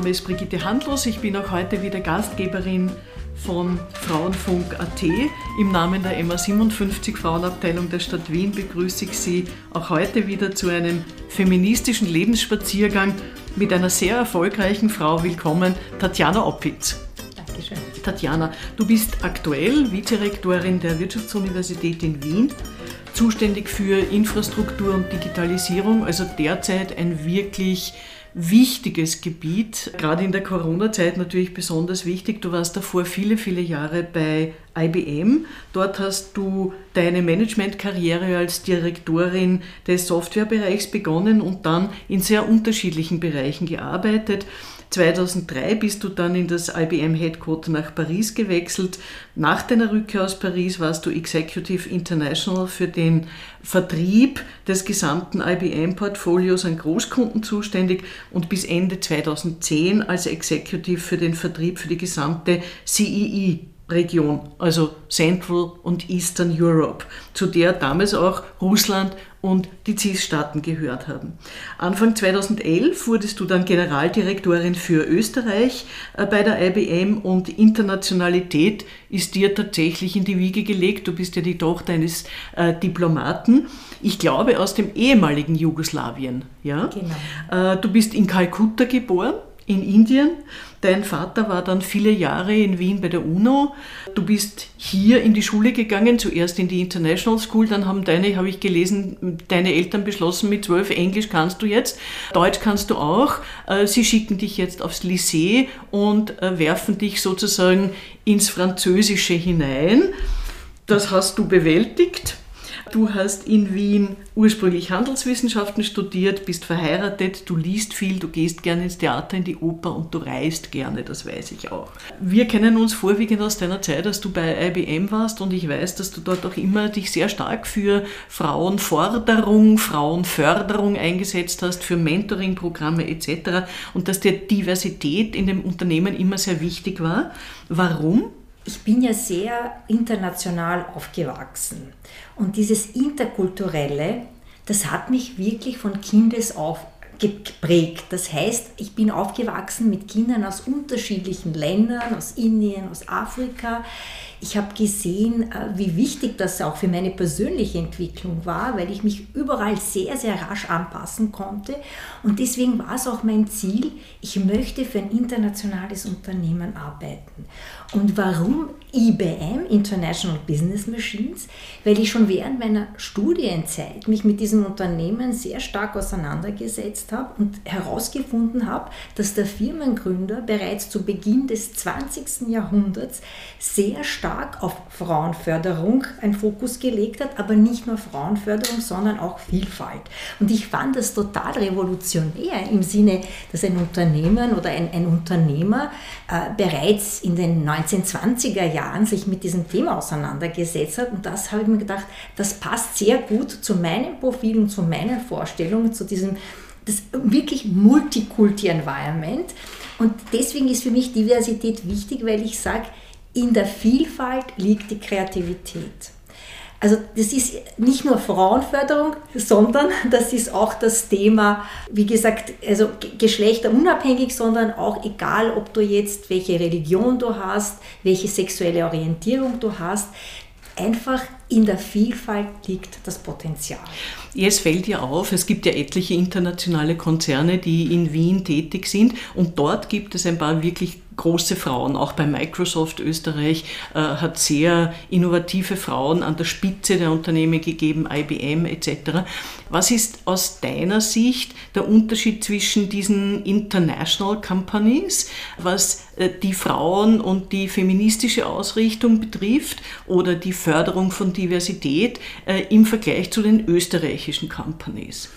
Name ist Brigitte Handlos. Ich bin auch heute wieder Gastgeberin von Frauenfunk.at. Im Namen der MA 57 Frauenabteilung der Stadt Wien begrüße ich Sie auch heute wieder zu einem feministischen Lebensspaziergang mit einer sehr erfolgreichen Frau. Willkommen, Tatjana Oppitz. Dankeschön. Tatjana, du bist aktuell Vizerektorin der Wirtschaftsuniversität in Wien, zuständig für Infrastruktur und Digitalisierung, also derzeit ein wirklich wichtiges Gebiet, gerade in der Corona-Zeit natürlich besonders wichtig. Du warst davor viele, viele Jahre bei IBM. Dort hast du deine Managementkarriere als Direktorin des Softwarebereichs begonnen und dann in sehr unterschiedlichen Bereichen gearbeitet. 2003 bist du dann in das IBM Headquarter nach Paris gewechselt. Nach deiner Rückkehr aus Paris warst du Executive International für den Vertrieb des gesamten IBM-Portfolios an Großkunden zuständig und bis Ende 2010 als Executive für den Vertrieb für die gesamte CEE Region, also Central und Eastern Europe, zu der damals auch Russland und die CIS-Staaten gehört haben. Anfang 2011 wurdest du dann Generaldirektorin für Österreich äh, bei der IBM und Internationalität ist dir tatsächlich in die Wiege gelegt. Du bist ja die Tochter eines äh, Diplomaten, ich glaube aus dem ehemaligen Jugoslawien. Ja? Genau. Äh, du bist in Kalkutta geboren in Indien. Dein Vater war dann viele Jahre in Wien bei der UNO. Du bist hier in die Schule gegangen, zuerst in die International School, dann haben deine, habe ich gelesen, deine Eltern beschlossen, mit zwölf Englisch kannst du jetzt, Deutsch kannst du auch. Äh, sie schicken dich jetzt aufs Lycée und äh, werfen dich sozusagen ins Französische hinein. Das hast du bewältigt. Du hast in Wien ursprünglich Handelswissenschaften studiert, bist verheiratet, du liest viel, du gehst gerne ins Theater, in die Oper und du reist gerne, das weiß ich auch. Wir kennen uns vorwiegend aus deiner Zeit, als du bei IBM warst und ich weiß, dass du dort auch immer dich sehr stark für Frauenforderung, Frauenförderung eingesetzt hast, für Mentoringprogramme etc. und dass dir Diversität in dem Unternehmen immer sehr wichtig war. Warum? Ich bin ja sehr international aufgewachsen. Und dieses Interkulturelle, das hat mich wirklich von Kindes auf geprägt. Das heißt, ich bin aufgewachsen mit Kindern aus unterschiedlichen Ländern, aus Indien, aus Afrika. Ich habe gesehen, äh, wie wichtig das auch für meine persönliche Entwicklung war, weil ich mich überall sehr, sehr rasch anpassen konnte. Und deswegen war es auch mein Ziel, ich möchte für ein internationales Unternehmen arbeiten. Und warum IBM, International Business Machines? Weil ich schon während meiner Studienzeit mich mit diesem Unternehmen sehr stark auseinandergesetzt habe und herausgefunden habe, dass der Firmengründer bereits zu Beginn des 20. Jahrhunderts sehr stark auf Frauenförderung einen Fokus gelegt hat, aber nicht nur Frauenförderung, sondern auch Vielfalt. Und ich fand das total revolutionär im Sinne, dass ein Unternehmen oder ein, ein Unternehmer äh, bereits in den 90 1920er Jahren sich mit diesem Thema auseinandergesetzt hat. Und das habe ich mir gedacht, das passt sehr gut zu meinem Profil und zu meinen Vorstellungen, zu diesem das wirklich Multikulti-Environment. Und deswegen ist für mich Diversität wichtig, weil ich sage, in der Vielfalt liegt die Kreativität. Also das ist nicht nur Frauenförderung, sondern das ist auch das Thema, wie gesagt, also geschlechterunabhängig, sondern auch egal, ob du jetzt welche Religion du hast, welche sexuelle Orientierung du hast, einfach in der Vielfalt liegt das Potenzial. Es fällt ja auf, es gibt ja etliche internationale Konzerne, die in Wien tätig sind und dort gibt es ein paar wirklich große Frauen. Auch bei Microsoft Österreich äh, hat sehr innovative Frauen an der Spitze der Unternehmen gegeben, IBM etc. Was ist aus deiner Sicht der Unterschied zwischen diesen International Companies, was äh, die Frauen und die feministische Ausrichtung betrifft oder die Förderung von Diversität äh, im Vergleich zu den österreichischen Companies?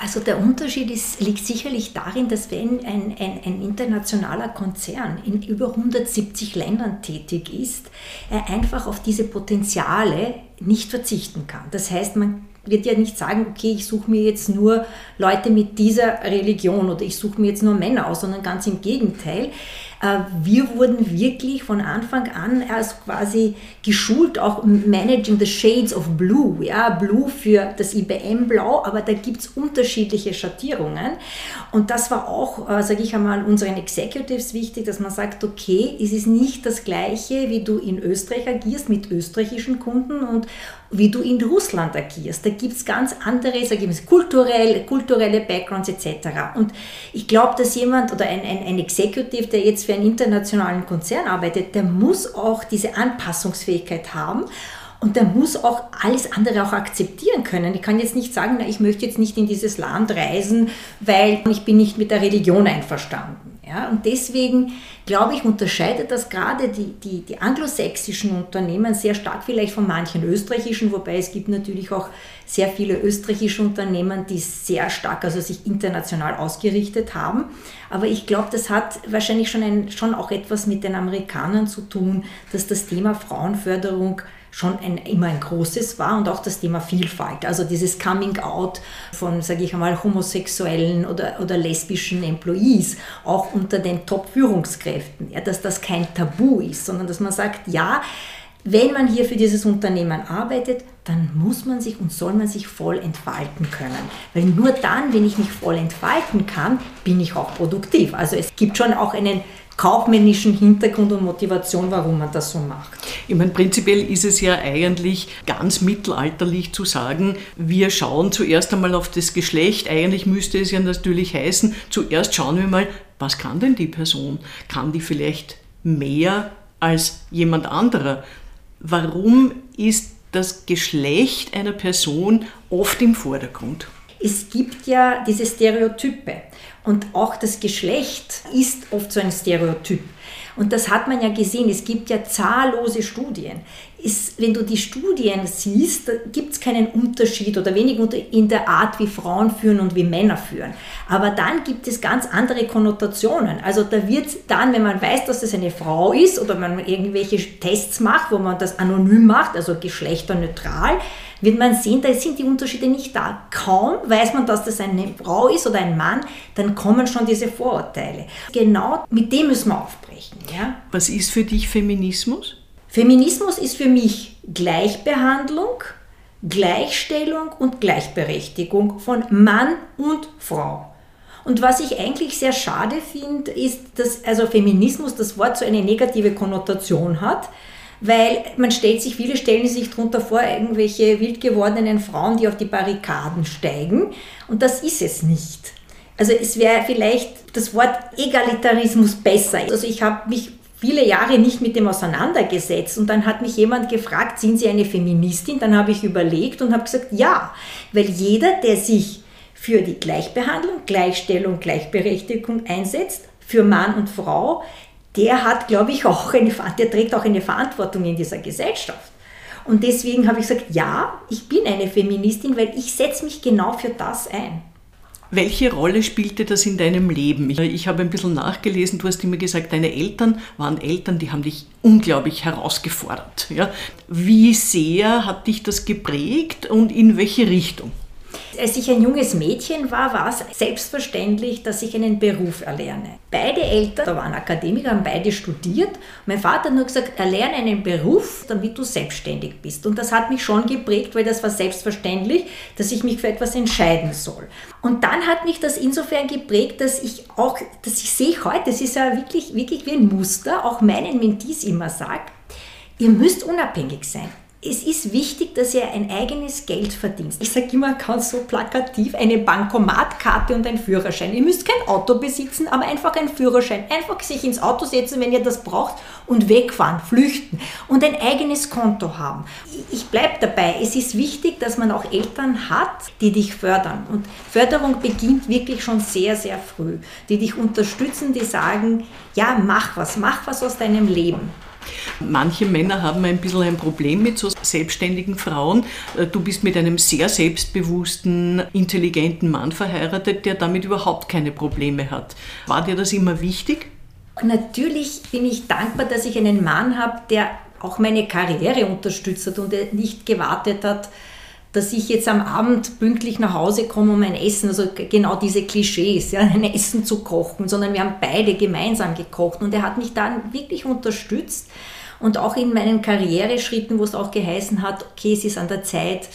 Also der Unterschied ist, liegt sicherlich darin, dass wenn ein, ein, ein, internationaler Konzern in über 170 Ländern tätig ist, er einfach auf diese Potenziale nicht verzichten kann. Das heißt, man wird ja nicht sagen, okay, ich suche mir jetzt nur Leute mit dieser Religion oder ich suche mir jetzt nur Männer aus, sondern ganz im Gegenteil. Äh, wir wurden wirklich von Anfang an als quasi geschult, auch Managing the Shades of Blue. Ja, Blue für das IBM-Blau, aber da gibt es unterschiedliche Schattierungen. Und das war auch, äh, sage ich einmal, unseren Executives wichtig, dass man sagt, okay, es ist nicht das Gleiche, wie du in Österreich agierst mit österreichischen Kunden und wie du in Russland agierst. Da gibt es ganz andere, sage ich mal, kulturell, kulturelle Backgrounds etc. Und ich glaube, dass jemand oder ein, ein, ein Executive, der jetzt für einen internationalen Konzern arbeitet, der muss auch diese Anpassungsfähigkeit haben und der muss auch alles andere auch akzeptieren können. Ich kann jetzt nicht sagen, na, ich möchte jetzt nicht in dieses Land reisen, weil ich bin nicht mit der Religion einverstanden. Ja, und deswegen, glaube ich, unterscheidet das gerade die, die, die anglosächsischen Unternehmen sehr stark vielleicht von manchen österreichischen, wobei es gibt natürlich auch sehr viele österreichische Unternehmen, die sehr stark, also sich international ausgerichtet haben. Aber ich glaube, das hat wahrscheinlich schon, ein, schon auch etwas mit den Amerikanern zu tun, dass das Thema Frauenförderung schon ein, immer ein großes war und auch das Thema Vielfalt, also dieses Coming Out von, sage ich einmal, homosexuellen oder, oder lesbischen Employees, auch unter den Top-Führungskräften, ja, dass das kein Tabu ist, sondern dass man sagt, ja, wenn man hier für dieses Unternehmen arbeitet, dann muss man sich und soll man sich voll entfalten können. Weil nur dann, wenn ich mich voll entfalten kann, bin ich auch produktiv. Also es gibt schon auch einen kaufmännischen Hintergrund und Motivation, warum man das so macht. Ich meine, prinzipiell ist es ja eigentlich ganz mittelalterlich zu sagen, wir schauen zuerst einmal auf das Geschlecht. Eigentlich müsste es ja natürlich heißen, zuerst schauen wir mal, was kann denn die Person? Kann die vielleicht mehr als jemand anderer? Warum ist das Geschlecht einer Person oft im Vordergrund? Es gibt ja diese Stereotype. Und auch das Geschlecht ist oft so ein Stereotyp. Und das hat man ja gesehen. Es gibt ja zahllose Studien. Ist, wenn du die Studien siehst, gibt es keinen Unterschied oder wenig in der Art, wie Frauen führen und wie Männer führen. Aber dann gibt es ganz andere Konnotationen. Also da wird dann, wenn man weiß, dass das eine Frau ist oder man irgendwelche Tests macht, wo man das anonym macht, also geschlechterneutral, wird man sehen, da sind die Unterschiede nicht da. Kaum weiß man, dass das eine Frau ist oder ein Mann, dann kommen schon diese Vorurteile. Genau mit dem müssen wir aufbrechen. Ja? Was ist für dich Feminismus? Feminismus ist für mich Gleichbehandlung, Gleichstellung und Gleichberechtigung von Mann und Frau. Und was ich eigentlich sehr schade finde, ist, dass also Feminismus das Wort so eine negative Konnotation hat weil man stellt sich, viele stellen sich darunter vor, irgendwelche wild gewordenen Frauen, die auf die Barrikaden steigen. Und das ist es nicht. Also es wäre vielleicht das Wort Egalitarismus besser. Also ich habe mich viele Jahre nicht mit dem auseinandergesetzt und dann hat mich jemand gefragt, sind Sie eine Feministin? Dann habe ich überlegt und habe gesagt, ja, weil jeder, der sich für die Gleichbehandlung, Gleichstellung, Gleichberechtigung einsetzt, für Mann und Frau, der hat, glaube ich, auch eine, der trägt auch eine Verantwortung in dieser Gesellschaft. Und deswegen habe ich gesagt, ja, ich bin eine Feministin, weil ich setze mich genau für das ein. Welche Rolle spielte das in deinem Leben? Ich, ich, habe ein bisschen nachgelesen, du hast immer gesagt, deine Eltern waren Eltern, die haben dich unglaublich herausgefordert. Ja? Wie sehr hat dich das geprägt und in welche Richtung? Als ich ein junges Mädchen war, war es selbstverständlich, dass ich einen Beruf erlerne. Beide Eltern waren Akademiker, haben beide studiert. Mein Vater hat nur gesagt, erlerne einen Beruf, damit du selbstständig bist. Und das hat mich schon geprägt, weil das war selbstverständlich, dass ich mich für etwas entscheiden soll. Und dann hat mich das insofern geprägt, dass ich auch, dass ich sehe heute, das ist ja wirklich, wirklich wie ein Muster, auch meinen Mentees immer sagt, ihr müsst unabhängig sein es ist wichtig, dass ihr ein eigenes Geld verdient. Ich sage immer ganz so plakativ, eine Bankomatkarte und ein Führerschein. Ihr müsst kein Auto besitzen, aber einfach ein Führerschein. Einfach sich ins Auto setzen, wenn ihr das braucht und wegfahren, flüchten und ein eigenes Konto haben. Ich bleibe dabei, es ist wichtig, dass man auch Eltern hat, die dich fördern. Und Förderung beginnt wirklich schon sehr, sehr früh. Die dich unterstützen, die sagen, ja, mach was, mach was aus deinem Leben. Manche Männer haben ein bisschen ein Problem mit so selbstständigen Frauen. Äh, du bist mit einem sehr selbstbewussten, intelligenten Mann verheiratet, der damit überhaupt keine Probleme hat. War dir das immer wichtig? Natürlich bin ich dankbar, dass ich einen Mann habe, der auch meine Karriere unterstützt hat und nicht gewartet hat, dass ich jetzt am Abend pünktlich nach Hause komme, um ein Essen, also genau diese Klischees, ja, ein Essen zu kochen, sondern wir haben beide gemeinsam gekocht. Und er hat mich dann wirklich unterstützt und auch in meinen Karriereschritten, wo es auch geheißen hat, okay, es ist an der Zeit,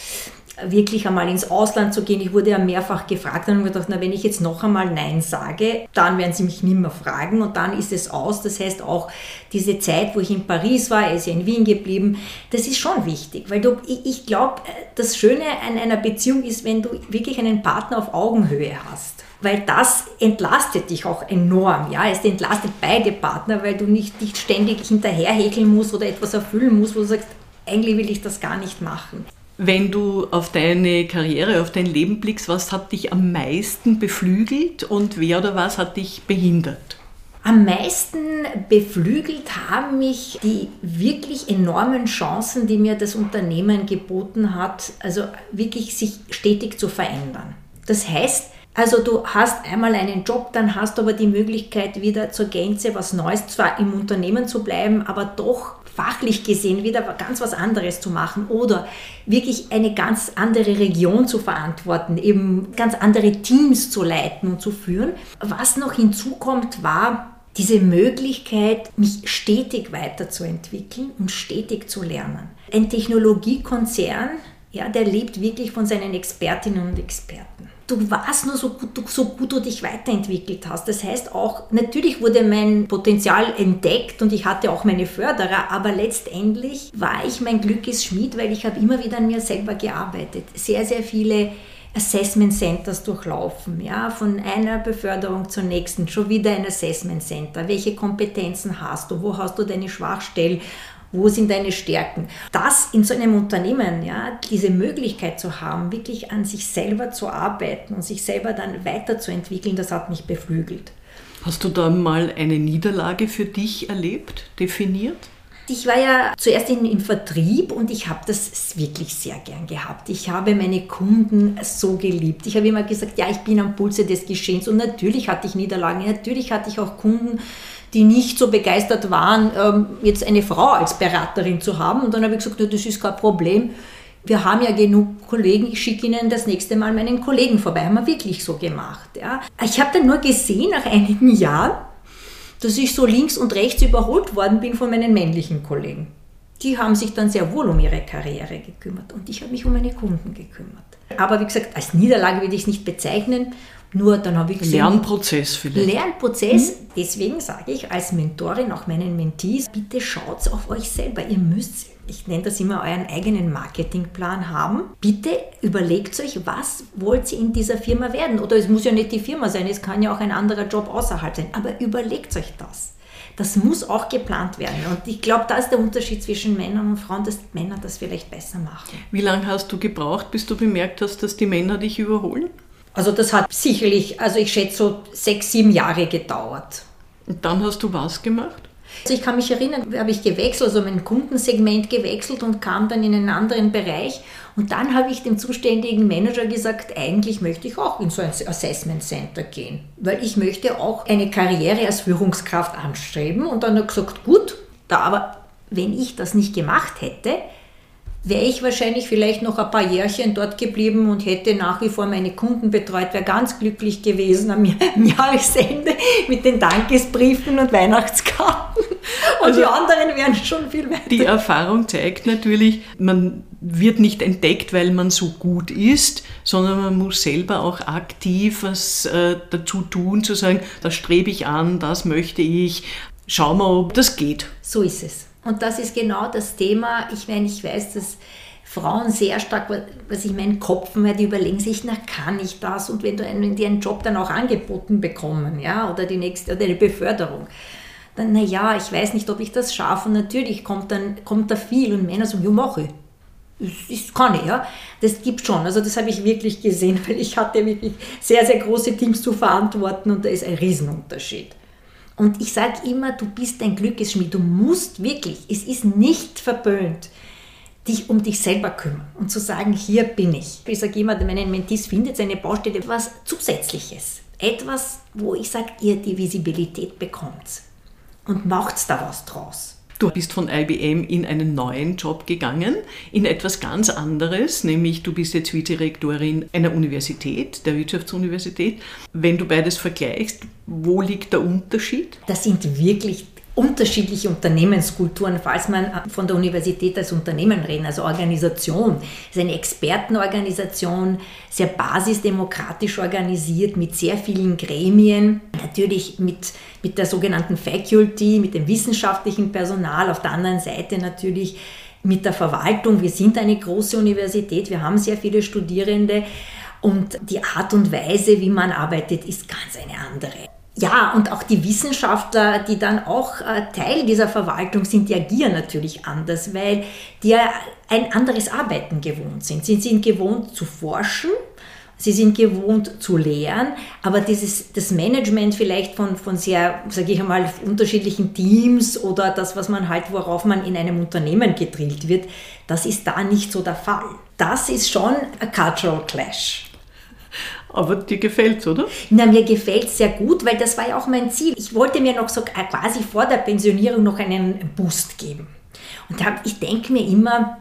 wirklich einmal ins Ausland zu gehen. Ich wurde ja mehrfach gefragt und habe gedacht, na, wenn ich jetzt noch einmal Nein sage, dann werden sie mich nicht mehr fragen und dann ist es aus. Das heißt auch diese Zeit, wo ich in Paris war, er ist ja in Wien geblieben, das ist schon wichtig, weil du, ich, ich glaube, das Schöne an einer Beziehung ist, wenn du wirklich einen Partner auf Augenhöhe hast weil das entlastet dich auch enorm. Ja? Es entlastet beide Partner, weil du nicht, nicht ständig hinterherhäkeln musst oder etwas erfüllen musst, wo du sagst, eigentlich will ich das gar nicht machen. Wenn du auf deine Karriere, auf dein Leben blickst, was hat dich am meisten beflügelt und wer oder was hat dich behindert? Am meisten beflügelt haben mich die wirklich enormen Chancen, die mir das Unternehmen geboten hat, also wirklich sich stetig zu verändern. Das heißt, also du hast einmal einen Job, dann hast du aber die Möglichkeit, wieder zur Gänze was Neues, zwar im Unternehmen zu bleiben, aber doch fachlich gesehen wieder ganz was anderes zu machen oder wirklich eine ganz andere Region zu verantworten, eben ganz andere Teams zu leiten und zu führen. Was noch hinzukommt, war diese Möglichkeit, mich stetig weiterzuentwickeln und stetig zu lernen. Ein Technologiekonzern, ja, der lebt wirklich von seinen Expertinnen und Experten du warst nur so gut, so gut du dich weiterentwickelt hast. Das heißt auch, natürlich wurde mein Potenzial entdeckt und ich hatte auch meine Förderer, aber letztendlich war ich mein Glückes Schmied, weil ich habe immer wieder an mir selber gearbeitet. Sehr, sehr viele Assessment Centers durchlaufen, ja, von einer Beförderung zur nächsten, schon wieder ein Assessment Center. Welche Kompetenzen hast du? Wo hast du deine Schwachstellen? Wo sind deine Stärken? Das in so einem Unternehmen, ja, diese Möglichkeit zu haben, wirklich an sich selber zu arbeiten und sich selber dann weiterzuentwickeln, das hat mich beflügelt. Hast du da mal eine Niederlage für dich erlebt, definiert? Ich war ja zuerst in, im Vertrieb und ich habe das wirklich sehr gern gehabt. Ich habe meine Kunden so geliebt. Ich habe immer gesagt, ja, ich bin am Pulse des Geschehens und natürlich hatte ich Niederlagen, natürlich hatte ich auch Kunden, die nicht so begeistert waren, ähm, jetzt eine Frau als Beraterin zu haben. Und dann habe ich gesagt, das ist kein Problem. Wir haben ja genug Kollegen, ich schicke Ihnen das nächste Mal meinen Kollegen vorbei. Haben wir wirklich so gemacht. Ja. Ich habe dann nur gesehen, nach einigen Jahren, dass ich so links und rechts überholt worden bin von meinen männlichen Kollegen. Die haben sich dann sehr wohl um ihre Karriere gekümmert und ich habe mich um meine Kunden gekümmert. Aber wie gesagt, als Niederlage würde ich es nicht bezeichnen. Nur dann habe ich gesehen, Lernprozess vielleicht. Lernprozess. Mhm. Deswegen sage ich als Mentorin auch meinen Mentees, bitte schaut auf euch selber. Ihr müsst, ich nenne das immer, euren eigenen Marketingplan haben. Bitte überlegt euch, was wollt ihr in dieser Firma werden? Oder es muss ja nicht die Firma sein, es kann ja auch ein anderer Job außerhalb sein. Aber überlegt euch das. Das muss auch geplant werden. Und ich glaube, da ist der Unterschied zwischen Männern und Frauen, dass Männer das vielleicht besser machen. Wie lange hast du gebraucht, bis du bemerkt hast, dass die Männer dich überholen? Also das hat sicherlich, also ich schätze so sechs, sieben Jahre gedauert. Und dann hast du was gemacht? Also ich kann mich erinnern, habe ich gewechselt, also mein Kundensegment gewechselt und kam dann in einen anderen Bereich. Und dann habe ich dem zuständigen Manager gesagt, eigentlich möchte ich auch in so ein Assessment Center gehen, weil ich möchte auch eine Karriere als Führungskraft anstreben. Und dann hat er gesagt, gut, da aber wenn ich das nicht gemacht hätte, wäre ich wahrscheinlich vielleicht noch ein paar Jährchen dort geblieben und hätte nach wie vor meine Kunden betreut, wäre ganz glücklich gewesen am Jahresende mit den Dankesbriefen und Weihnachtskarten. Und also die anderen wären schon viel weiter. Die Erfahrung zeigt natürlich, man wird nicht entdeckt, weil man so gut ist, sondern man muss selber auch aktiv was äh, dazu tun, zu sagen, das strebe ich an, das möchte ich, schauen wir, ob das geht. So ist es. Und das ist genau das Thema. Ich meine, ich weiß, dass Frauen sehr stark, was ich meinen Kopf, weil die überlegen sich, na kann ich das? Und wenn, du einen, die einen Job dann auch angeboten bekommen, ja, oder die nächste, oder eine Beförderung, dann, na ja, ich weiß nicht, ob ich das schaffe. Und natürlich kommt dann, kommt da viel und Männer sagen, ja, mache ich. Das kann ich, ja. Das gibt schon. Also das habe ich wirklich gesehen, weil ich hatte wirklich sehr, sehr große Teams zu verantworten und da ist ein Riesenunterschied. Und ich sage immer, du bist ein Glückesschmied. Du musst wirklich, es ist nicht verböhnt, dich um dich selber kümmern und zu sagen, hier bin ich. Ich sage immer, meinen Mentis findet seine Baustelle etwas Zusätzliches. Etwas, wo ich sage, ihr die Visibilität bekommt und macht da was draus. Du bist von IBM in einen neuen Job gegangen, in etwas ganz anderes, nämlich du bist jetzt Vizerektorin einer Universität, der Wirtschaftsuniversität. Wenn du beides vergleichst, wo liegt der Unterschied? Das sind wirklich unterschiedliche Unternehmenskulturen, falls man von der Universität als Unternehmen reden, also Organisation. Es ist eine Expertenorganisation, sehr basisdemokratisch organisiert, mit sehr vielen Gremien, natürlich mit, mit der sogenannten Faculty, mit dem wissenschaftlichen Personal, auf der anderen Seite natürlich mit der Verwaltung. Wir sind eine große Universität, wir haben sehr viele Studierende und die Art und Weise, wie man arbeitet, ist ganz eine andere. Ja, und auch die Wissenschaftler, die dann auch äh, Teil dieser Verwaltung sind, die agieren natürlich anders, weil die ja ein anderes Arbeiten gewohnt sind. Sie sind gewohnt zu forschen, sie sind gewohnt zu lehren, aber dieses, das Management vielleicht von, von sehr, sage ich einmal, unterschiedlichen Teams oder das, was man halt, worauf man in einem Unternehmen gedrillt wird, das ist da nicht so der Fall. Das ist schon ein Cultural Clash. Aber dir gefällt es, oder? Na, mir gefällt es sehr gut, weil das war ja auch mein Ziel. Ich wollte mir noch so quasi vor der Pensionierung noch einen Boost geben. Und ich denke mir immer,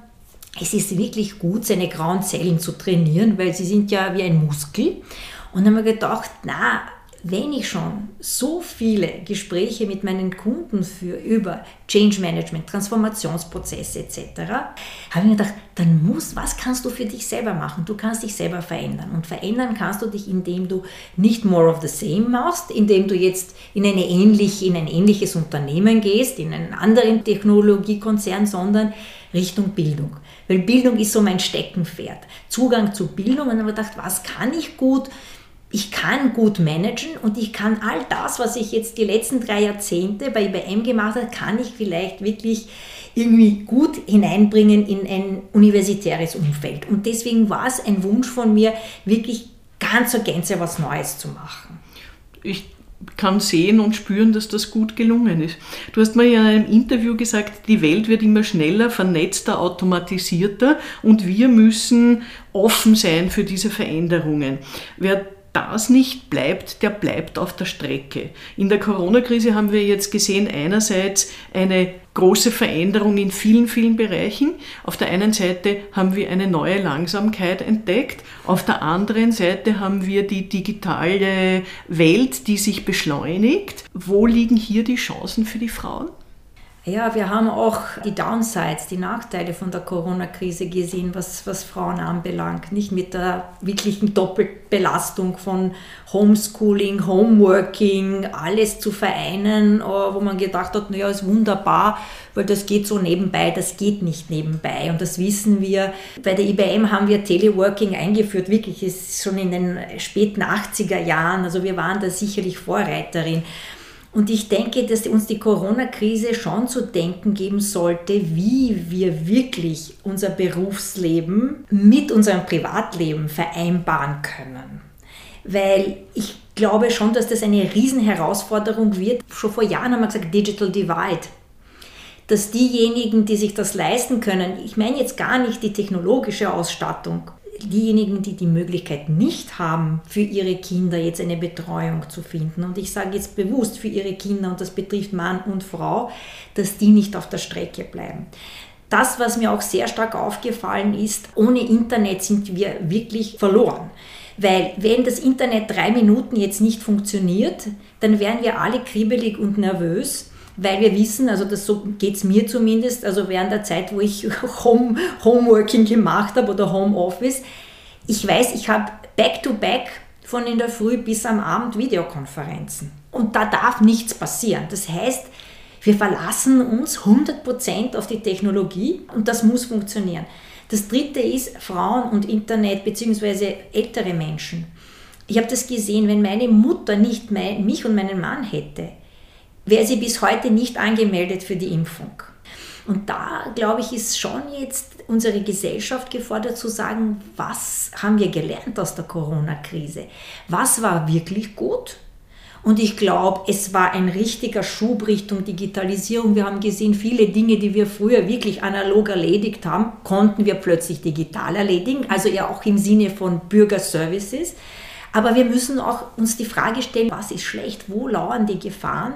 es ist wirklich gut, seine grauen Zellen zu trainieren, weil sie sind ja wie ein Muskel. Und dann habe ich gedacht, na, wenn ich schon so viele Gespräche mit meinen Kunden führe über Change Management, Transformationsprozesse etc., habe ich mir gedacht, dann muss, was kannst du für dich selber machen? Du kannst dich selber verändern. Und verändern kannst du dich, indem du nicht more of the same machst, indem du jetzt in, eine ähnliche, in ein ähnliches Unternehmen gehst, in einen anderen Technologiekonzern, sondern Richtung Bildung. Weil Bildung ist so mein Steckenpferd. Zugang zu Bildung. Und dann habe ich gedacht, was kann ich gut? Ich kann gut managen und ich kann all das, was ich jetzt die letzten drei Jahrzehnte bei IBM gemacht habe, kann ich vielleicht wirklich irgendwie gut hineinbringen in ein universitäres Umfeld. Und deswegen war es ein Wunsch von mir, wirklich ganz zur Gänze was Neues zu machen. Ich kann sehen und spüren, dass das gut gelungen ist. Du hast ja in einem Interview gesagt, die Welt wird immer schneller, vernetzter, automatisierter und wir müssen offen sein für diese Veränderungen. Wer das nicht bleibt, der bleibt auf der Strecke. In der Corona-Krise haben wir jetzt gesehen, einerseits eine große Veränderung in vielen, vielen Bereichen. Auf der einen Seite haben wir eine neue Langsamkeit entdeckt, auf der anderen Seite haben wir die digitale Welt, die sich beschleunigt. Wo liegen hier die Chancen für die Frauen? Ja, wir haben auch die Downsides, die Nachteile von der Corona-Krise gesehen, was, was Frauen anbelangt. Nicht mit der wirklichen Doppelbelastung von Homeschooling, Homeworking, alles zu vereinen, äh, wo man gedacht hat, naja, ist wunderbar, weil das geht so nebenbei, das geht nicht nebenbei. Und das wissen wir. Bei der IBM haben wir Teleworking eingeführt, wirklich, ist schon in den späten 80er Jahren. Also wir waren da sicherlich Vorreiterin. Und ich denke, dass uns die Corona-Krise schon zu denken geben sollte, wie wir wirklich unser Berufsleben mit unserem Privatleben vereinbaren können. Weil ich glaube schon, dass das eine Riesenherausforderung wird. Schon vor Jahren haben wir gesagt, Digital Divide. Dass diejenigen, die sich das leisten können, ich meine jetzt gar nicht die technologische Ausstattung, diejenigen, die die Möglichkeit nicht haben, für ihre Kinder jetzt eine Betreuung zu finden, und ich sage jetzt bewusst für ihre Kinder, und das betrifft Mann und Frau, dass die nicht auf der Strecke bleiben. Das, was mir auch sehr stark aufgefallen ist, ohne Internet sind wir wirklich verloren. Weil wenn das Internet drei Minuten jetzt nicht funktioniert, dann wären wir alle kribbelig und nervös weil wir wissen, also das so geht es mir zumindest, also während der Zeit, wo ich Home, Homeworking gemacht habe oder Homeoffice, ich weiß, ich habe back-to-back von in der Früh bis am Abend Videokonferenzen. Und da darf nichts passieren. Das heißt, wir verlassen uns 100% auf die Technologie und das muss funktionieren. Das dritte ist Frauen und Internet bzw. ältere Menschen. Ich habe das gesehen, wenn meine Mutter nicht mich und meinen Mann hätte, wäre sie bis heute nicht angemeldet für die Impfung. Und da, glaube ich, ist schon jetzt unsere Gesellschaft gefordert zu sagen, was haben wir gelernt aus der Corona-Krise? Was war wirklich gut? Und ich glaube, es war ein richtiger Schub Richtung Digitalisierung. Wir haben gesehen, viele Dinge, die wir früher wirklich analog erledigt haben, konnten wir plötzlich digital erledigen, also ja auch im Sinne von Bürgerservices. Aber wir müssen auch uns die Frage stellen, was ist schlecht, wo lauern die Gefahren,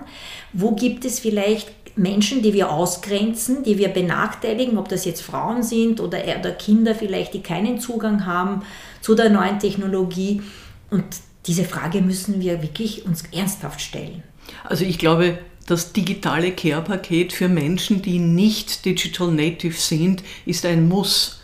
wo gibt es vielleicht Menschen, die wir ausgrenzen, die wir benachteiligen, ob das jetzt Frauen sind oder, oder Kinder vielleicht, die keinen Zugang haben zu der neuen Technologie. Und diese Frage müssen wir wirklich uns ernsthaft stellen. Also ich glaube, das digitale Care-Paket für Menschen, die nicht Digital Native sind, ist ein Muss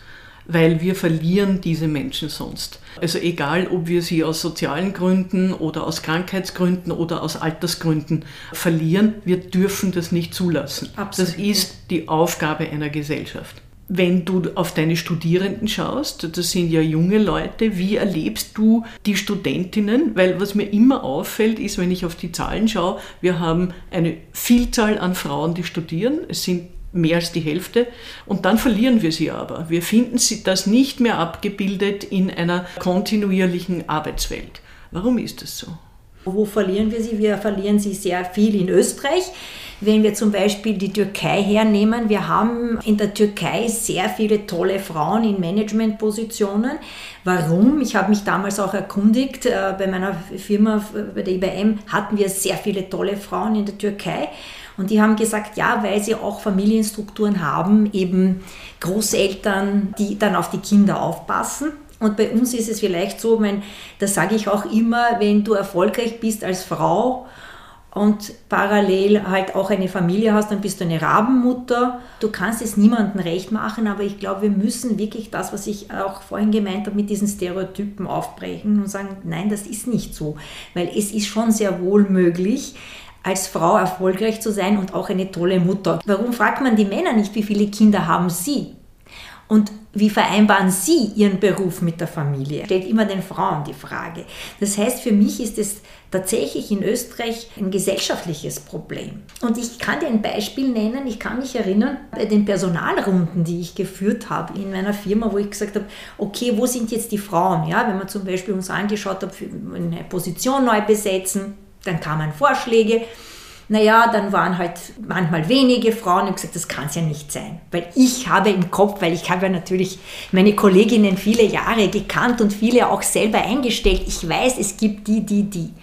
weil wir verlieren diese Menschen sonst. Also egal, ob wir sie aus sozialen Gründen oder aus Krankheitsgründen oder aus Altersgründen verlieren, wir dürfen das nicht zulassen. Absolut. Das ist die Aufgabe einer Gesellschaft. Wenn du auf deine Studierenden schaust, das sind ja junge Leute, wie erlebst du die Studentinnen? Weil was mir immer auffällt, ist, wenn ich auf die Zahlen schaue, wir haben eine Vielzahl an Frauen, die studieren. Es sind mehr als die Hälfte. Und dann verlieren wir sie aber. Wir finden sie das nicht mehr abgebildet in einer kontinuierlichen Arbeitswelt. Warum ist das so? Wo verlieren wir sie? Wir verlieren sie sehr viel in Österreich. Wenn wir zum Beispiel die Türkei hernehmen, wir haben in der Türkei sehr viele tolle Frauen in Managementpositionen. Warum? Ich habe mich damals auch erkundigt, äh, bei meiner Firma, bei der IBM, hatten wir sehr viele tolle Frauen in der Türkei. Und die haben gesagt, ja, weil sie auch Familienstrukturen haben, eben Großeltern, die dann auf die Kinder aufpassen. Und bei uns ist es vielleicht so, mein, das sage ich auch immer, wenn du erfolgreich bist als Frau und parallel halt auch eine Familie hast, dann bist du eine Rabenmutter. Du kannst es niemandem recht machen, aber ich glaube, wir müssen wirklich das, was ich auch vorhin gemeint habe, mit diesen Stereotypen aufbrechen und sagen, nein, das ist nicht so. Weil es ist schon sehr wohl möglich, als Frau erfolgreich zu sein und auch eine tolle Mutter. Warum fragt man die Männer nicht, wie viele Kinder haben sie? Und wie vereinbaren Sie Ihren Beruf mit der Familie? Stellt immer den Frauen die Frage. Das heißt, für mich ist es tatsächlich in Österreich ein gesellschaftliches Problem. Und ich kann dir ein Beispiel nennen. Ich kann mich erinnern, bei den Personalrunden, die ich geführt habe in meiner Firma, wo ich gesagt habe, okay, wo sind jetzt die Frauen? Ja, wenn man zum Beispiel uns angeschaut hat, eine Position neu besetzen, dann kamen Vorschläge. Naja, dann waren halt manchmal wenige Frauen. Ich habe gesagt, das kann es ja nicht sein. Weil ich habe im Kopf, weil ich habe ja natürlich meine Kolleginnen viele Jahre gekannt und viele auch selber eingestellt. Ich weiß, es gibt die, die, die.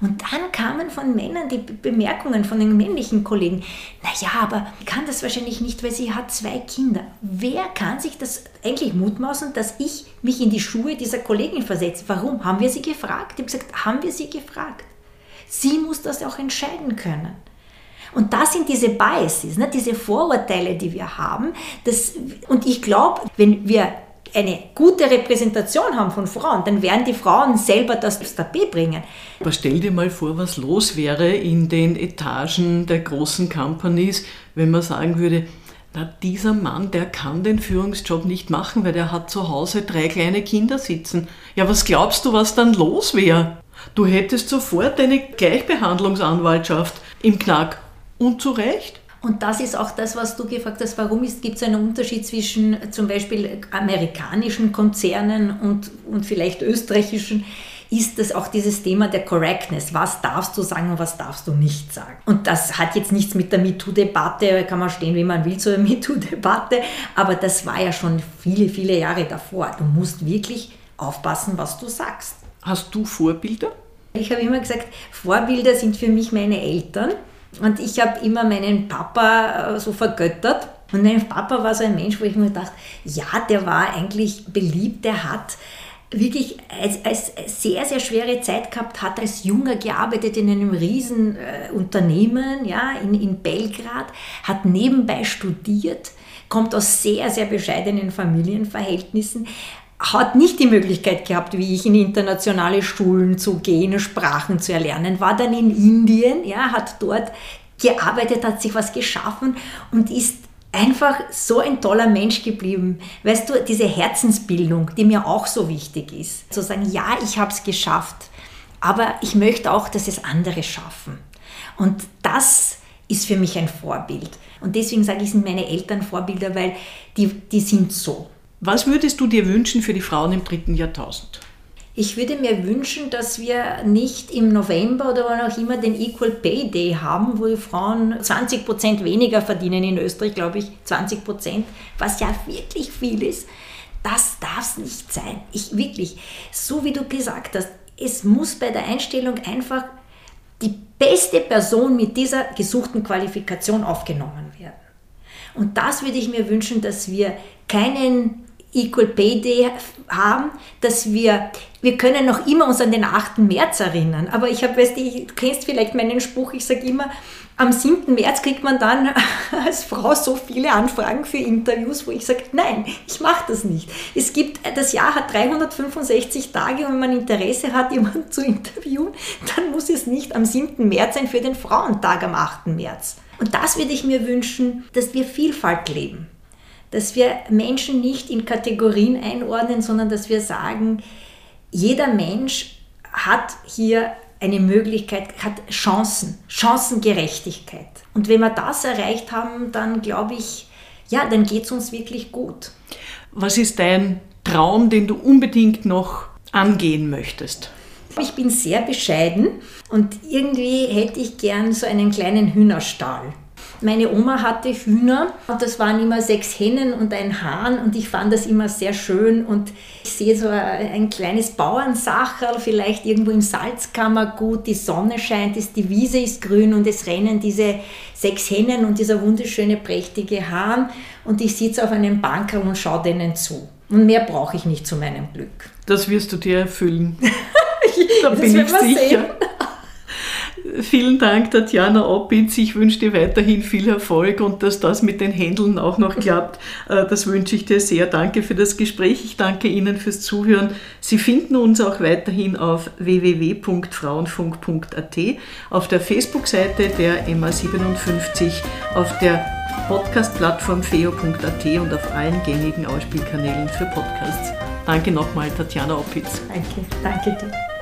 Und dann kamen von Männern die Bemerkungen von den männlichen Kollegen. Naja, aber kann das wahrscheinlich nicht, weil sie hat zwei Kinder. Wer kann sich das eigentlich mutmaßen, dass ich mich in die Schuhe dieser Kollegin versetze? Warum? Haben wir sie gefragt? Ich habe gesagt, haben wir sie gefragt? Sie muss das auch entscheiden können. Und das sind diese Biases, ne, diese Vorurteile, die wir haben. Das, und ich glaube, wenn wir eine gute Repräsentation haben von Frauen, dann werden die Frauen selber das aufs Tapet bringen. Aber stell dir mal vor, was los wäre in den Etagen der großen Companies, wenn man sagen würde, na, dieser Mann, der kann den Führungsjob nicht machen, weil der hat zu Hause drei kleine Kinder sitzen. Ja, was glaubst du, was dann los wäre? Du hättest sofort eine Gleichbehandlungsanwaltschaft im Knack. Und zu Recht. Und das ist auch das, was du gefragt hast, warum gibt es einen Unterschied zwischen zum Beispiel amerikanischen Konzernen und, und vielleicht österreichischen, ist das auch dieses Thema der Correctness. Was darfst du sagen und was darfst du nicht sagen? Und das hat jetzt nichts mit der MeToo-Debatte, kann man stehen, wie man will, zur MeToo-Debatte, aber das war ja schon viele, viele Jahre davor. Du musst wirklich aufpassen, was du sagst. Hast du Vorbilder? Ich habe immer gesagt, Vorbilder sind für mich meine Eltern. Und ich habe immer meinen Papa äh, so vergöttert. Und mein Papa war so ein Mensch, wo ich mir dachte, ja, der war eigentlich beliebt, der hat wirklich als, als sehr, sehr schwere Zeit gehabt, hat als Junger gearbeitet in einem riesen äh, ja, in, in Belgrad, hat nebenbei studiert, kommt aus sehr, sehr bescheidenen Familienverhältnissen, hat nicht die Möglichkeit gehabt, wie ich in internationale Schulen zu gehen, Sprachen zu erlernen, war dann in Indien, ja, hat dort gearbeitet, hat sich was geschaffen und ist einfach so ein toller Mensch geblieben. Weißt du, diese Herzensbildung, die mir auch so wichtig ist. Zu sagen, ja, ich habe es geschafft, aber ich möchte auch, dass es andere schaffen. Und das ist für mich ein Vorbild. Und deswegen sage ich, sind meine Eltern Vorbilder, weil die, die sind so. Was würdest du dir wünschen für die Frauen im dritten Jahrtausend? Ich würde mir wünschen, dass wir nicht im November oder wann auch immer den Equal Pay Day haben, wo die Frauen 20 Prozent weniger verdienen in Österreich, glaube ich, 20 Prozent, was ja wirklich viel ist. Das darf es nicht sein. Ich wirklich, so wie du gesagt hast, es muss bei der Einstellung einfach die beste Person mit dieser gesuchten Qualifikation aufgenommen werden. Und das würde ich mir wünschen, dass wir keinen Equal Pay Day haben, dass wir, wir können noch immer uns an den 8. März erinnern, aber ich habe, weißt du, du kennst vielleicht meinen Spruch, ich sage immer, am 7. März kriegt man dann als Frau so viele Anfragen für Interviews, wo ich sage, nein, ich mache das nicht. Es gibt, das Jahr hat 365 Tage und wenn man Interesse hat, jemanden zu interviewen, dann muss es nicht am 7. März sein für den Frauentag am 8. März. Und das würde ich mir wünschen, dass wir Vielfalt leben dass wir Menschen nicht in Kategorien einordnen, sondern dass wir sagen, jeder Mensch hat hier eine Möglichkeit, hat Chancen, Chancengerechtigkeit. Und wenn wir das erreicht haben, dann glaube ich, ja, dann geht es uns wirklich gut. Was ist dein Traum, den du unbedingt noch angehen möchtest? Ich bin sehr bescheiden und irgendwie hätte ich gern so einen kleinen Hühnerstall. Meine Oma hatte Hühner und das waren immer sechs Hennen und ein Hahn und ich fand das immer sehr schön und ich sehe so ein kleines Bauernsacherl, vielleicht irgendwo im Salzkammergut, die Sonne scheint, die Wiese ist grün und es rennen diese sechs Hennen und dieser wunderschöne prächtige Hahn und ich sitze auf einem Bankerl und schaue denen zu. Und mehr brauche ich nicht zu meinem Glück. Das wirst du dir erfüllen. da bin ich sicher. Sehen. Vielen Dank, Tatjana Oppitz. Ich wünsche dir weiterhin viel Erfolg und dass das mit den Händeln auch noch klappt. Äh, das wünsche ich dir sehr. Danke für das Gespräch. Ich danke Ihnen fürs Zuhören. Sie finden uns auch weiterhin auf www.frauenfunk.at, auf der Facebook-Seite der MA57, auf der Podcast-Plattform feo.at und auf allen gängigen Ausspielkanälen für Podcasts. Danke nochmal, Tatjana Oppitz. Danke, danke dir.